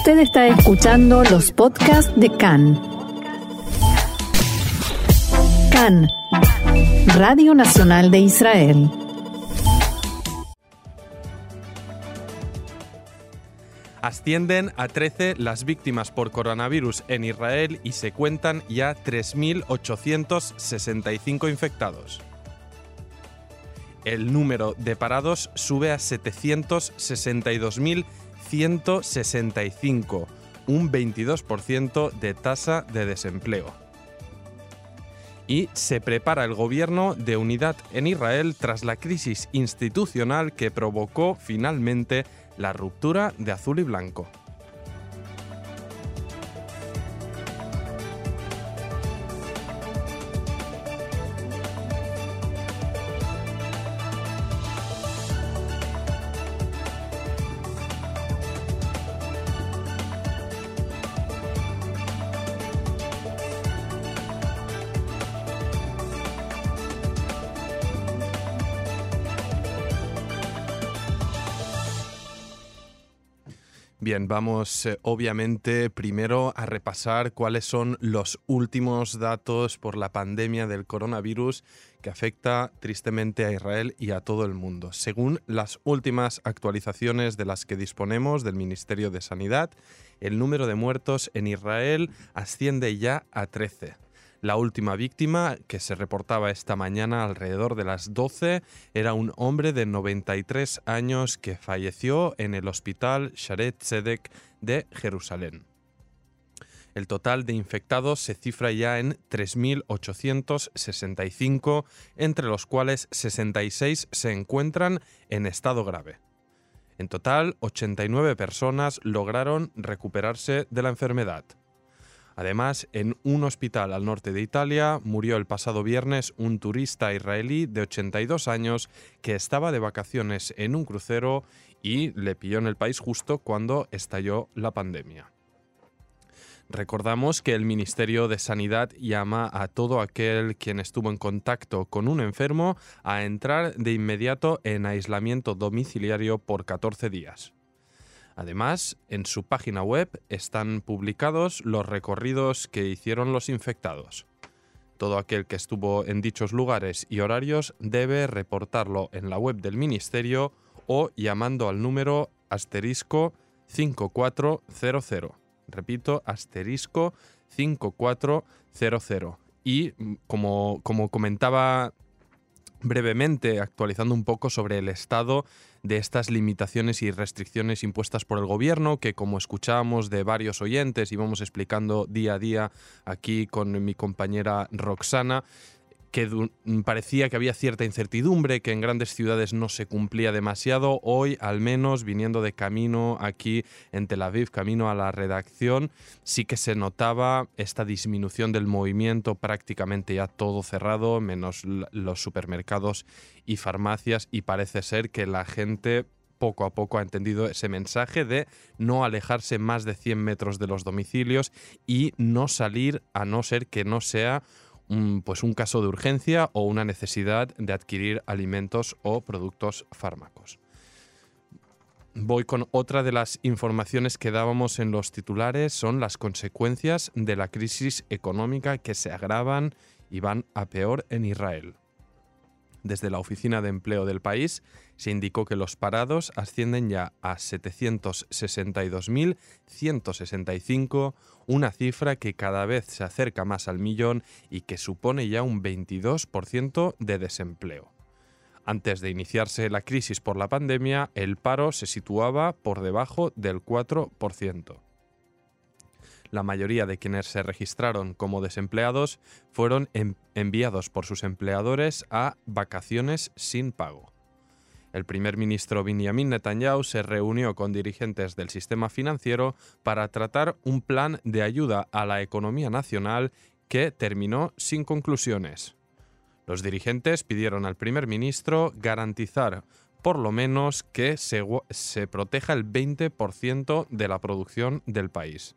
Usted está escuchando los podcasts de CAN. CAN, Radio Nacional de Israel. Ascienden a 13 las víctimas por coronavirus en Israel y se cuentan ya 3.865 infectados. El número de parados sube a 762.165, un 22% de tasa de desempleo. Y se prepara el gobierno de unidad en Israel tras la crisis institucional que provocó finalmente la ruptura de azul y blanco. Bien, vamos eh, obviamente primero a repasar cuáles son los últimos datos por la pandemia del coronavirus que afecta tristemente a Israel y a todo el mundo. Según las últimas actualizaciones de las que disponemos del Ministerio de Sanidad, el número de muertos en Israel asciende ya a 13. La última víctima, que se reportaba esta mañana alrededor de las 12, era un hombre de 93 años que falleció en el hospital Sharet Tzedek de Jerusalén. El total de infectados se cifra ya en 3.865, entre los cuales 66 se encuentran en estado grave. En total, 89 personas lograron recuperarse de la enfermedad. Además, en un hospital al norte de Italia murió el pasado viernes un turista israelí de 82 años que estaba de vacaciones en un crucero y le pilló en el país justo cuando estalló la pandemia. Recordamos que el Ministerio de Sanidad llama a todo aquel quien estuvo en contacto con un enfermo a entrar de inmediato en aislamiento domiciliario por 14 días. Además, en su página web están publicados los recorridos que hicieron los infectados. Todo aquel que estuvo en dichos lugares y horarios debe reportarlo en la web del Ministerio o llamando al número asterisco 5400. Repito, asterisco 5400. Y mm, como, como comentaba brevemente, actualizando un poco sobre el estado de estas limitaciones y restricciones impuestas por el gobierno, que como escuchábamos de varios oyentes y vamos explicando día a día aquí con mi compañera Roxana, que parecía que había cierta incertidumbre, que en grandes ciudades no se cumplía demasiado. Hoy, al menos, viniendo de camino aquí en Tel Aviv, camino a la redacción, sí que se notaba esta disminución del movimiento, prácticamente ya todo cerrado, menos los supermercados y farmacias, y parece ser que la gente poco a poco ha entendido ese mensaje de no alejarse más de 100 metros de los domicilios y no salir a no ser que no sea pues un caso de urgencia o una necesidad de adquirir alimentos o productos fármacos. Voy con otra de las informaciones que dábamos en los titulares, son las consecuencias de la crisis económica que se agravan y van a peor en Israel. Desde la Oficina de Empleo del país se indicó que los parados ascienden ya a 762.165, una cifra que cada vez se acerca más al millón y que supone ya un 22% de desempleo. Antes de iniciarse la crisis por la pandemia, el paro se situaba por debajo del 4% la mayoría de quienes se registraron como desempleados fueron enviados por sus empleadores a vacaciones sin pago. El primer ministro Benjamin Netanyahu se reunió con dirigentes del sistema financiero para tratar un plan de ayuda a la economía nacional que terminó sin conclusiones. Los dirigentes pidieron al primer ministro garantizar por lo menos que se, se proteja el 20% de la producción del país.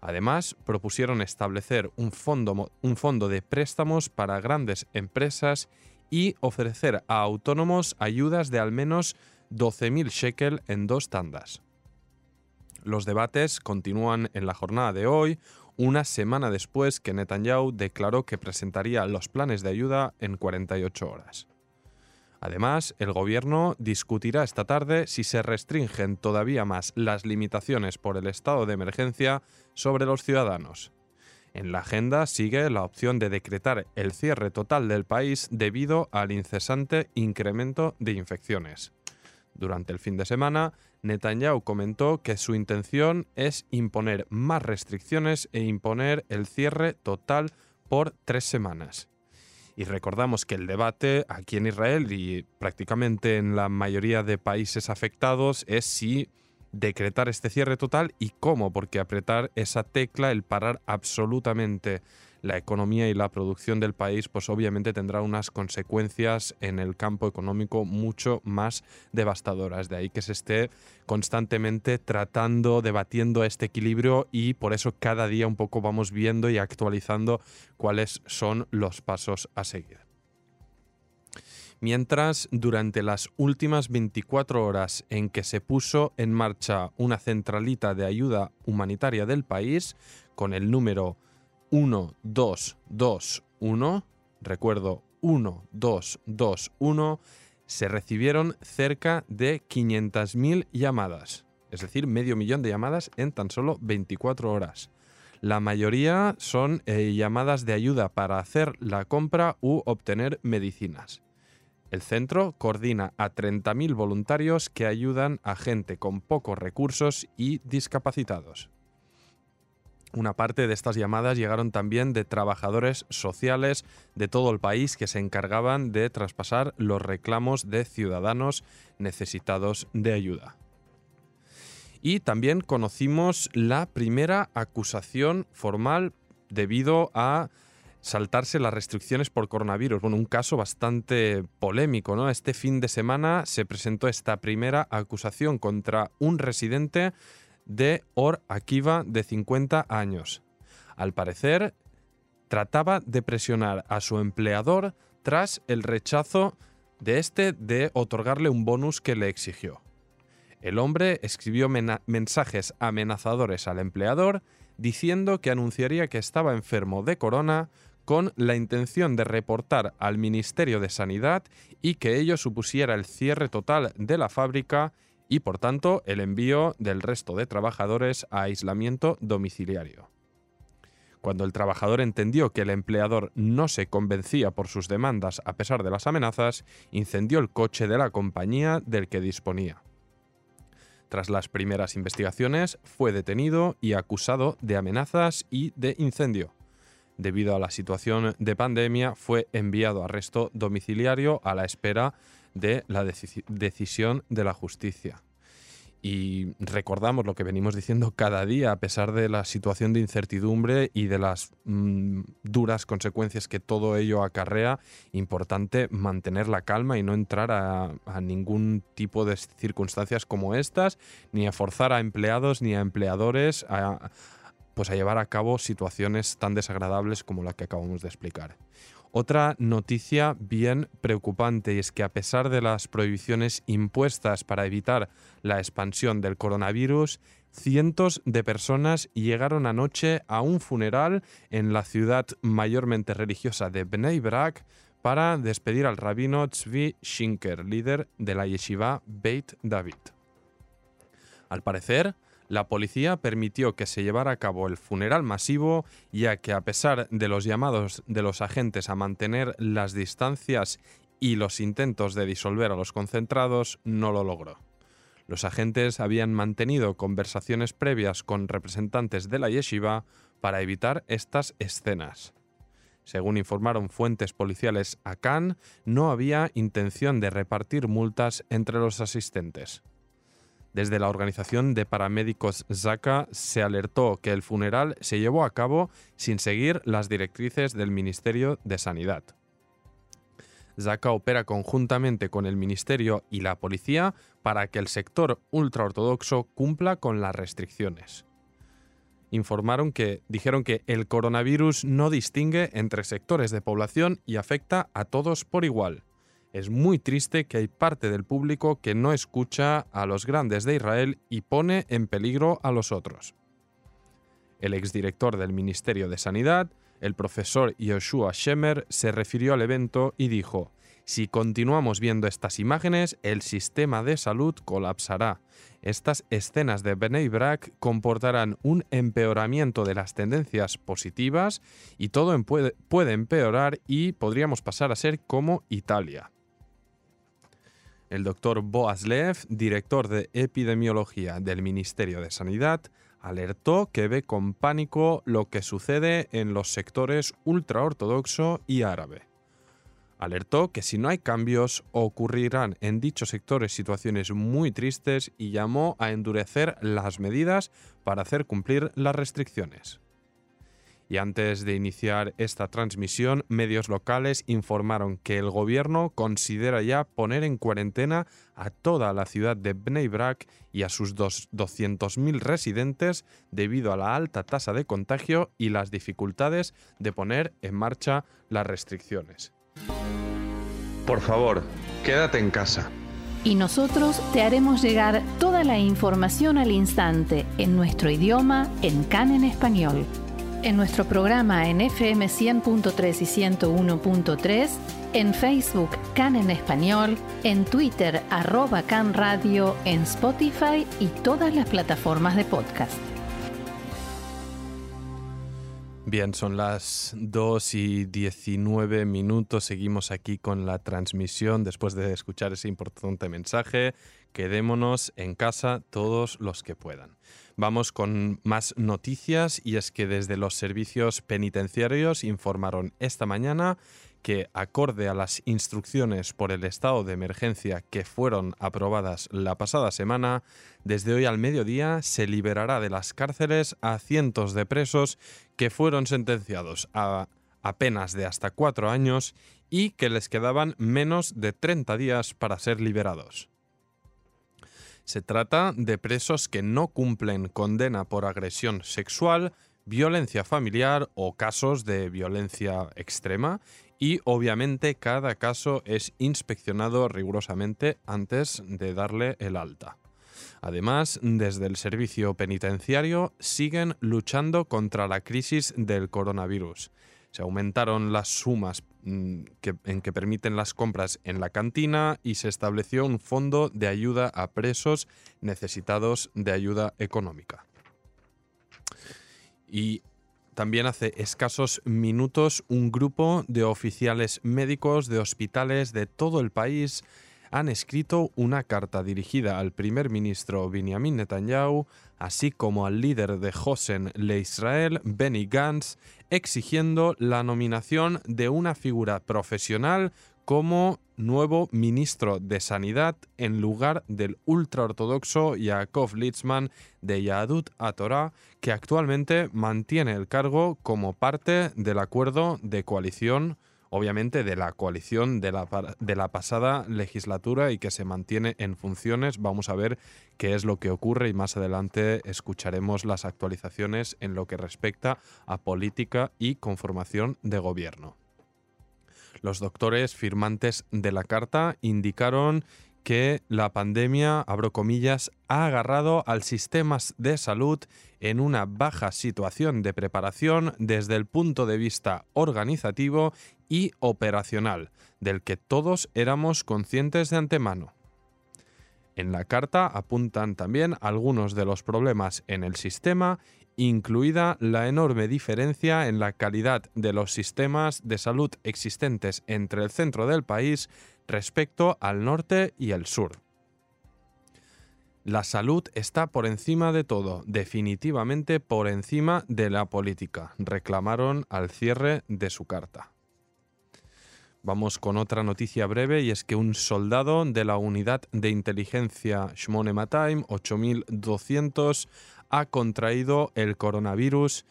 Además, propusieron establecer un fondo, un fondo de préstamos para grandes empresas y ofrecer a autónomos ayudas de al menos 12.000 shekel en dos tandas. Los debates continúan en la jornada de hoy, una semana después que Netanyahu declaró que presentaría los planes de ayuda en 48 horas. Además, el gobierno discutirá esta tarde si se restringen todavía más las limitaciones por el estado de emergencia sobre los ciudadanos. En la agenda sigue la opción de decretar el cierre total del país debido al incesante incremento de infecciones. Durante el fin de semana, Netanyahu comentó que su intención es imponer más restricciones e imponer el cierre total por tres semanas. Y recordamos que el debate aquí en Israel y prácticamente en la mayoría de países afectados es si decretar este cierre total y cómo, porque apretar esa tecla, el parar absolutamente la economía y la producción del país, pues obviamente tendrá unas consecuencias en el campo económico mucho más devastadoras. De ahí que se esté constantemente tratando, debatiendo este equilibrio y por eso cada día un poco vamos viendo y actualizando cuáles son los pasos a seguir. Mientras, durante las últimas 24 horas en que se puso en marcha una centralita de ayuda humanitaria del país, con el número 1221, recuerdo 1221, se recibieron cerca de 500.000 llamadas, es decir, medio millón de llamadas en tan solo 24 horas. La mayoría son eh, llamadas de ayuda para hacer la compra u obtener medicinas. El centro coordina a 30.000 voluntarios que ayudan a gente con pocos recursos y discapacitados. Una parte de estas llamadas llegaron también de trabajadores sociales de todo el país que se encargaban de traspasar los reclamos de ciudadanos necesitados de ayuda. Y también conocimos la primera acusación formal debido a saltarse las restricciones por coronavirus. Bueno, un caso bastante polémico, ¿no? Este fin de semana se presentó esta primera acusación contra un residente de Or Akiva de 50 años. Al parecer, trataba de presionar a su empleador tras el rechazo de este de otorgarle un bonus que le exigió. El hombre escribió mensajes amenazadores al empleador diciendo que anunciaría que estaba enfermo de corona con la intención de reportar al Ministerio de Sanidad y que ello supusiera el cierre total de la fábrica y por tanto el envío del resto de trabajadores a aislamiento domiciliario. Cuando el trabajador entendió que el empleador no se convencía por sus demandas a pesar de las amenazas, incendió el coche de la compañía del que disponía. Tras las primeras investigaciones, fue detenido y acusado de amenazas y de incendio. Debido a la situación de pandemia, fue enviado a arresto domiciliario a la espera de la decisión de la justicia. Y recordamos lo que venimos diciendo cada día, a pesar de la situación de incertidumbre y de las mm, duras consecuencias que todo ello acarrea, importante mantener la calma y no entrar a, ningún tipo de circunstancias como estas, ni a forzar a empleados ni a empleadores a, pues a llevar a cabo situaciones tan desagradables como la que acabamos de explicar. Otra noticia bien preocupante es que a pesar de las prohibiciones impuestas para evitar la expansión del coronavirus, cientos de personas llegaron anoche a un funeral en la ciudad mayormente religiosa de Bnei Brak para despedir al rabino Tzvi Shinker, líder de la yeshiva Beit David. Al parecer, la policía permitió que se llevara a cabo el funeral masivo, ya que a pesar de los llamados de los agentes a mantener las distancias y los intentos de disolver a los concentrados, no lo logró. Los agentes habían mantenido conversaciones previas con representantes de la yeshiva para evitar estas escenas. Según informaron fuentes policiales a Cannes, no había intención de repartir multas entre los asistentes. Desde la organización de paramédicos Zaka se alertó que el funeral se llevó a cabo sin seguir las directrices del Ministerio de Sanidad. Zaka opera conjuntamente con el Ministerio y la policía para que el sector ultraortodoxo cumpla con las restricciones. Informaron que dijeron que el coronavirus no distingue entre sectores de población y afecta a todos por igual. Es muy triste que hay parte del público que no escucha a los grandes de Israel y pone en peligro a los otros. El exdirector del Ministerio de Sanidad, el profesor Yoshua Shemer, se refirió al evento y dijo, si continuamos viendo estas imágenes, el sistema de salud colapsará. Estas escenas de Bnei Brak comportarán un empeoramiento de las tendencias positivas y todo puede, puede empeorar y podríamos pasar a ser como Italia. El doctor Boaz Lev, director de epidemiología del Ministerio de Sanidad, alertó que ve con pánico lo que sucede en los sectores ultraortodoxo y árabe. Alertó que si no hay cambios ocurrirán en dichos sectores situaciones muy tristes y llamó a endurecer las medidas para hacer cumplir las restricciones. Y antes de iniciar esta transmisión, medios locales informaron que el gobierno considera ya poner en cuarentena a toda la ciudad de Bnei Brak y a sus 200.000 residentes debido a la alta tasa de contagio y las dificultades de poner en marcha las restricciones. Por favor, quédate en casa. Y nosotros te haremos llegar toda la información al instante en nuestro idioma en CAN en español. En nuestro programa en FM 100.3 y 101.3, en Facebook CAN en español, en Twitter arroba CAN Radio, en Spotify y todas las plataformas de podcast. Bien, son las 2 y 19 minutos. Seguimos aquí con la transmisión después de escuchar ese importante mensaje. Quedémonos en casa todos los que puedan. Vamos con más noticias y es que desde los servicios penitenciarios informaron esta mañana que, acorde a las instrucciones por el estado de emergencia que fueron aprobadas la pasada semana, desde hoy al mediodía se liberará de las cárceles a cientos de presos que fueron sentenciados a apenas de hasta cuatro años y que les quedaban menos de 30 días para ser liberados. Se trata de presos que no cumplen condena por agresión sexual, violencia familiar o casos de violencia extrema y obviamente cada caso es inspeccionado rigurosamente antes de darle el alta. Además, desde el servicio penitenciario siguen luchando contra la crisis del coronavirus. Se aumentaron las sumas mm, en que permiten las compras en la cantina y se estableció un fondo de ayuda a presos necesitados de ayuda económica. Y también hace escasos minutos un grupo de oficiales médicos de hospitales de todo el país han escrito una carta dirigida al primer ministro Benjamin Netanyahu, así como al líder de Hosen Le Israel, Benny Gantz, exigiendo la nominación de una figura profesional como nuevo ministro de Sanidad en lugar del ultraortodoxo Yaakov Litzman de Yahadut Torah, que actualmente mantiene el cargo como parte del acuerdo de coalición, obviamente de la coalición de la, de la pasada legislatura y que se mantiene en funciones. Vamos a ver qué es lo que ocurre y más adelante escucharemos las actualizaciones en lo que respecta a política y conformación de gobierno. Los doctores firmantes de la carta indicaron que la pandemia, abro comillas, ha agarrado al sistema de salud en una baja situación de preparación desde el punto de vista organizativo y operacional, del que todos éramos conscientes de antemano. En la carta apuntan también algunos de los problemas en el sistema incluida la enorme diferencia en la calidad de los sistemas de salud existentes entre el centro del país respecto al norte y el sur. La salud está por encima de todo, definitivamente por encima de la política, reclamaron al cierre de su carta. Vamos con otra noticia breve y es que un soldado de la unidad de inteligencia Shmone Mataim 8200 ha contraído el coronavirus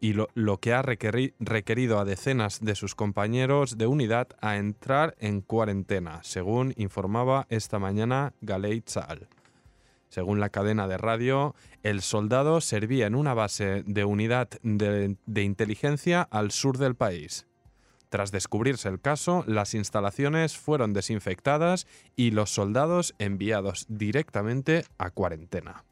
y lo, que ha requerido a decenas de sus compañeros de unidad a entrar en cuarentena, según informaba esta mañana Galei Tzal. Según la cadena de radio, el soldado servía en una base de unidad de inteligencia al sur del país. Tras descubrirse el caso, las instalaciones fueron desinfectadas y los soldados enviados directamente a cuarentena.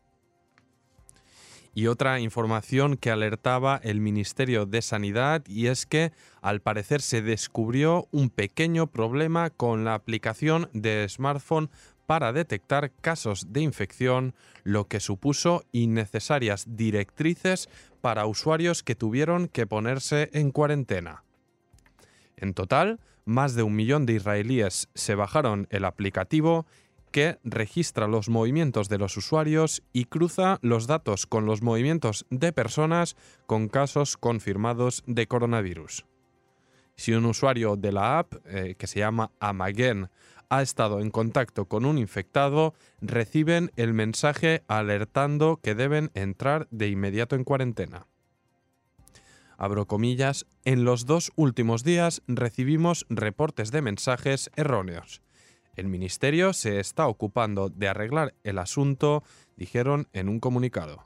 Y otra información que alertaba el Ministerio de Sanidad y es que al parecer se descubrió un pequeño problema con la aplicación de smartphone para detectar casos de infección, lo que supuso innecesarias directrices para usuarios que tuvieron que ponerse en cuarentena. En total, más de un millón de israelíes se bajaron el aplicativo que registra los movimientos de los usuarios y cruza los datos con los movimientos de personas con casos confirmados de coronavirus. Si un usuario de la app, eh, que se llama Amagen, ha estado en contacto con un infectado, reciben el mensaje alertando que deben entrar de inmediato en cuarentena. Abro comillas, en los dos últimos días recibimos reportes de mensajes erróneos. El Ministerio se está ocupando de arreglar el asunto, dijeron en un comunicado.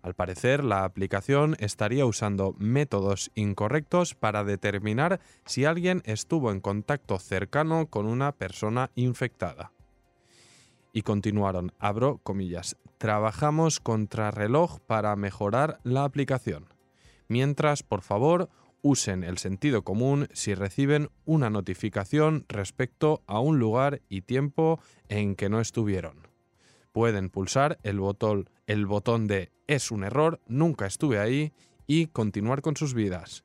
Al parecer, la aplicación estaría usando métodos incorrectos para determinar si alguien estuvo en contacto cercano con una persona infectada. Y continuaron, abro comillas, trabajamos contra reloj para mejorar la aplicación. Mientras, por favor, usen el sentido común si reciben una notificación respecto a un lugar y tiempo en que no estuvieron. Pueden pulsar el botón, de es un error, nunca estuve ahí y continuar con sus vidas.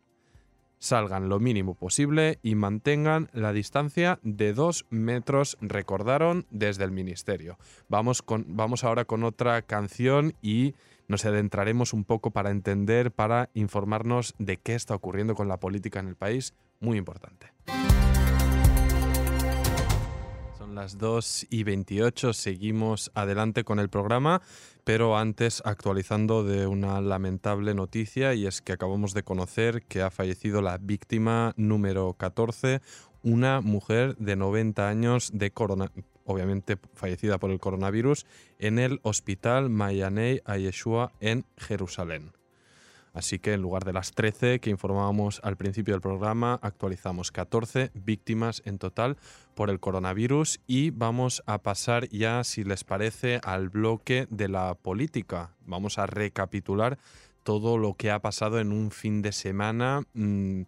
Salgan lo mínimo posible y mantengan la distancia de dos metros, recordaron desde el ministerio. Vamos, con, vamos ahora con otra canción y nos adentraremos un poco para entender, para informarnos de qué está ocurriendo con la política en el país, muy importante. Son las 2 y 28, seguimos adelante con el programa, pero antes actualizando de una lamentable noticia y es que acabamos de conocer que ha fallecido la víctima número 14, una mujer de 90 años de corona obviamente fallecida por el coronavirus, en el Hospital Mayanei Ayeshua en Jerusalén. Así que en lugar de las 13 que informábamos al principio del programa, actualizamos 14 víctimas en total por el coronavirus y vamos a pasar ya, si les parece, al bloque de la política. Vamos a recapitular todo lo que ha pasado en un fin de semana. Mm,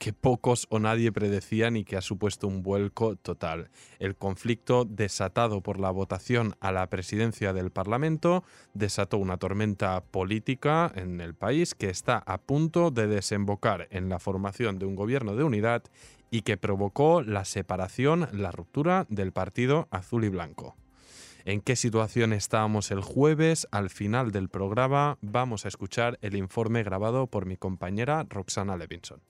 que pocos o nadie predecían y que ha supuesto un vuelco total. El conflicto desatado por la votación a la presidencia del Parlamento desató una tormenta política en el país que está a punto de desembocar en la formación de un gobierno de unidad y que provocó la separación, la ruptura del partido azul y blanco. ¿En qué situación estábamos el jueves? Al final del programa vamos a escuchar el informe grabado por mi compañera Roxana Levinson.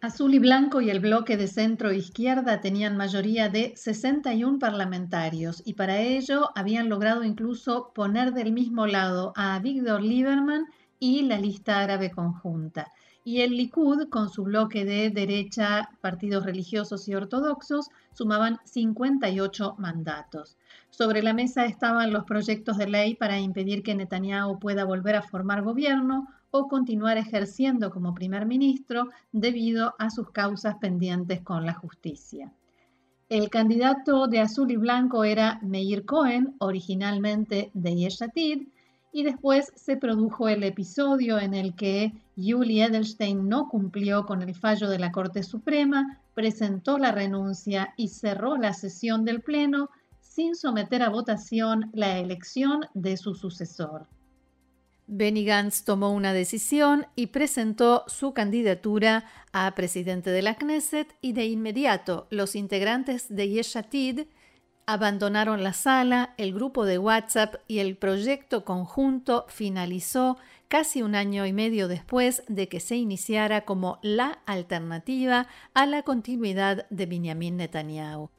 Azul y Blanco y el bloque de centro izquierda tenían mayoría de 61 parlamentarios y para ello habían logrado incluso poner del mismo lado a Víctor Lieberman y la lista árabe conjunta. Y el Likud, con su bloque de derecha, partidos religiosos y ortodoxos, sumaban 58 mandatos. Sobre la mesa estaban los proyectos de ley para impedir que Netanyahu pueda volver a formar gobierno o continuar ejerciendo como primer ministro debido a sus causas pendientes con la justicia. El candidato de azul y blanco era Meir Cohen, originalmente de Yeshatid, y después se produjo el episodio en el que Yuli Edelstein no cumplió con el fallo de la Corte Suprema, presentó la renuncia y cerró la sesión del Pleno sin someter a votación la elección de su sucesor. Benny Gantz tomó una decisión y presentó su candidatura a presidente de la Knesset y de inmediato los integrantes de Yeshatid abandonaron la sala, el grupo de WhatsApp y el proyecto conjunto finalizó casi un año y medio después de que se iniciara como la alternativa a la continuidad de Benjamin Netanyahu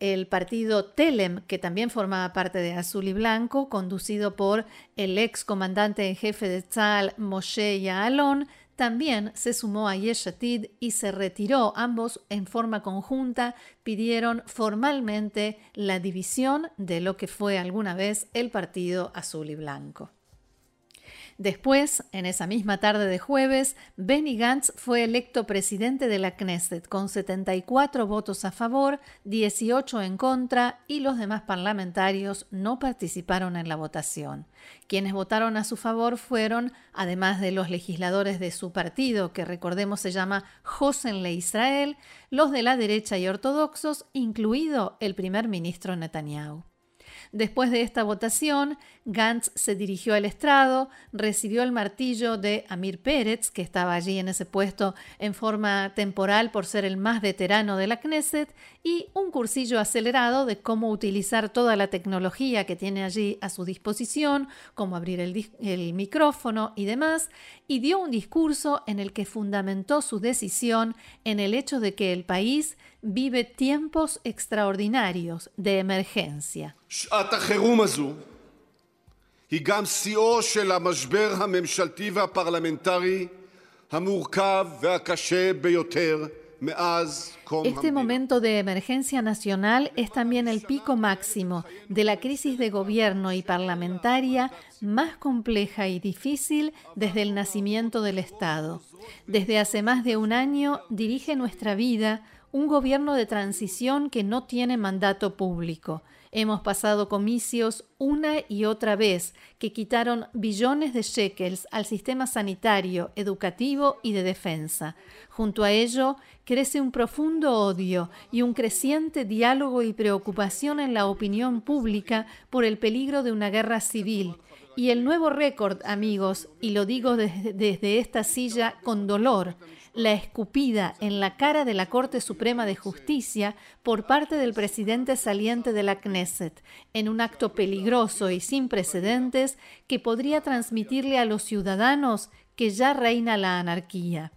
el partido Telem, que también formaba parte de Azul y Blanco, conducido por el ex comandante en jefe de Tzal, Moshe Yaalon, también se sumó a Yeshatid y se retiró. Ambos en forma conjunta pidieron formalmente la división de lo que fue alguna vez el partido azul y blanco. Después, en esa misma tarde de jueves, Benny Gantz fue electo presidente de la Knesset con 74 votos a favor, 18 en contra y los demás parlamentarios no participaron en la votación. Quienes votaron a su favor fueron, además de los legisladores de su partido, que recordemos se llama Josenle Israel, los de la derecha y ortodoxos, incluido el primer ministro Netanyahu. Después de esta votación, Gantz se dirigió al estrado, recibió el martillo de Amir Pérez, que estaba allí en ese puesto en forma temporal por ser el más veterano de la Knesset, y un cursillo acelerado de cómo utilizar toda la tecnología que tiene allí a su disposición, cómo abrir el, el micrófono y demás, y dio un discurso en el que fundamentó su decisión en el hecho de que el país vive tiempos extraordinarios de emergencia. Este momento de emergencia nacional es también el pico máximo de la crisis de gobierno y parlamentaria más compleja y difícil desde el nacimiento del Estado. Desde hace más de un año dirige nuestra vida un gobierno de transición que no tiene mandato público. Hemos pasado comicios una y otra vez que quitaron billones de shekels al sistema sanitario, educativo y de defensa. Junto a ello, crece un profundo odio y un creciente diálogo y preocupación en la opinión pública por el peligro de una guerra civil. Y el nuevo récord, amigos, y lo digo desde, esta silla con dolor, la escupida en la cara de la Corte Suprema de Justicia por parte del presidente saliente de la Knesset, en un acto peligroso y sin precedentes que podría transmitirle a los ciudadanos que ya reina la anarquía.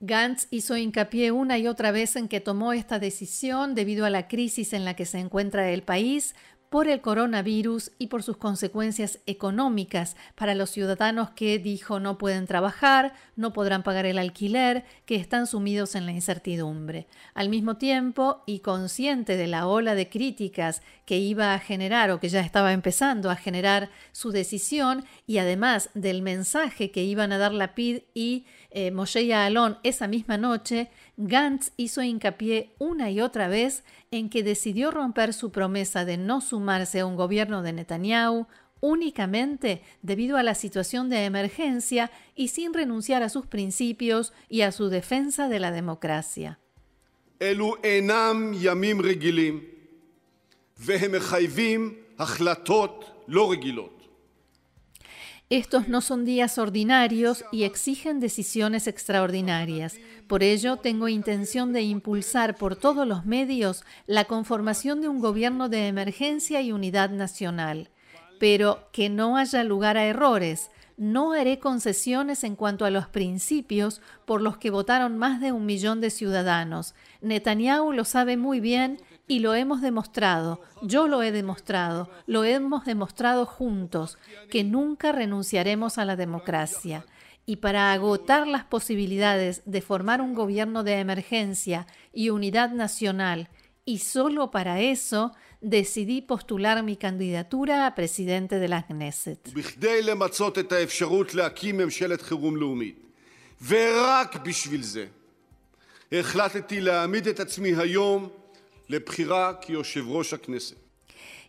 Gantz hizo hincapié una y otra vez en que tomó esta decisión debido a la crisis en la que se encuentra el país, por el coronavirus y por sus consecuencias económicas para los ciudadanos que, dijo, no pueden trabajar, no podrán pagar el alquiler, que están sumidos en la incertidumbre. Al mismo tiempo, y consciente de la ola de críticas que iba a generar o que ya estaba empezando a generar su decisión, y además del mensaje que iban a dar la PID y eh, Moshe Alon esa misma noche, Gantz hizo hincapié una y otra vez en que decidió romper su promesa de no sumarse a un gobierno de Netanyahu únicamente debido a la situación de emergencia y sin renunciar a sus principios y a su defensa de la democracia. Estos no son días ordinarios y exigen decisiones extraordinarias. Por ello, tengo intención de impulsar por todos los medios la conformación de un gobierno de emergencia y unidad nacional. Pero que no haya lugar a errores. No haré concesiones en cuanto a los principios por los que votaron más de un millón de ciudadanos. Netanyahu lo sabe muy bien y lo hemos demostrado, yo lo he demostrado, lo hemos demostrado juntos, que nunca renunciaremos a la democracia. Y para agotar las posibilidades de formar un gobierno de emergencia y unidad nacional, y solo para eso, decidí postular mi candidatura a presidente de la Knesset.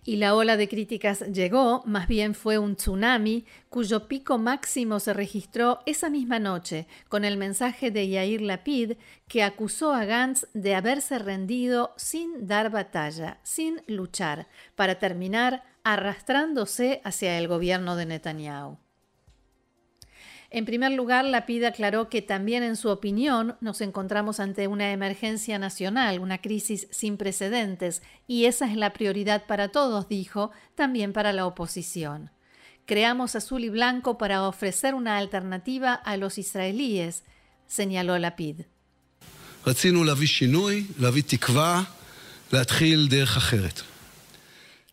Y la ola de críticas llegó, más bien fue un tsunami, cuyo pico máximo se registró esa misma noche, con el mensaje de Yair Lapid, que acusó a Gantz de haberse rendido sin dar batalla, sin luchar, para terminar arrastrándose hacia el gobierno de Netanyahu. En primer lugar, la PID aclaró que también en su opinión nos encontramos ante una emergencia nacional, una crisis sin precedentes, y esa es la prioridad para todos, dijo, también para la oposición. Creamos azul y blanco para ofrecer una alternativa a los israelíes, señaló la PID.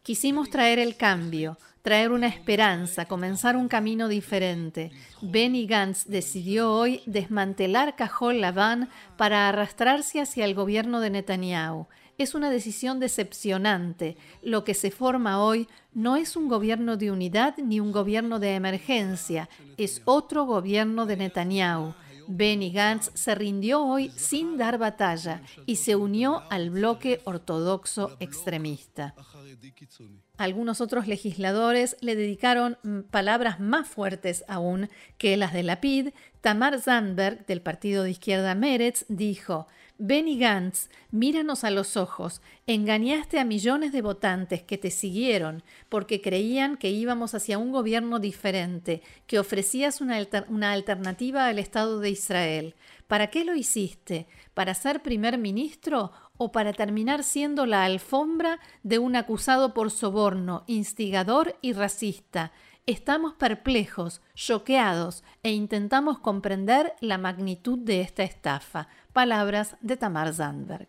Quisimos traer el cambio, traer una esperanza, comenzar un camino diferente. Benny Gantz decidió hoy desmantelar Cajol Laván para arrastrarse hacia el gobierno de Netanyahu. es una decisión decepcionante. Lo que se forma hoy no es un gobierno de unidad ni un gobierno de emergencia, es otro gobierno de Netanyahu. Benny Gantz se rindió hoy sin dar batalla y se unió al bloque ortodoxo extremista. Algunos otros legisladores le dedicaron mm, palabras más fuertes aún que las de Lapid. Tamar Zandberg, del partido de izquierda Meretz, dijo: Benny Gantz, míranos a los ojos. Engañaste a millones de votantes que te siguieron porque creían que íbamos hacia un gobierno diferente, que ofrecías una, una alternativa al Estado de Israel. ¿Para qué lo hiciste? ¿Para ser primer ministro o para terminar siendo la alfombra de un acusado por soborno, instigador y racista. Estamos perplejos, choqueados e intentamos comprender la magnitud de esta estafa. Palabras de Tamar Zandberg.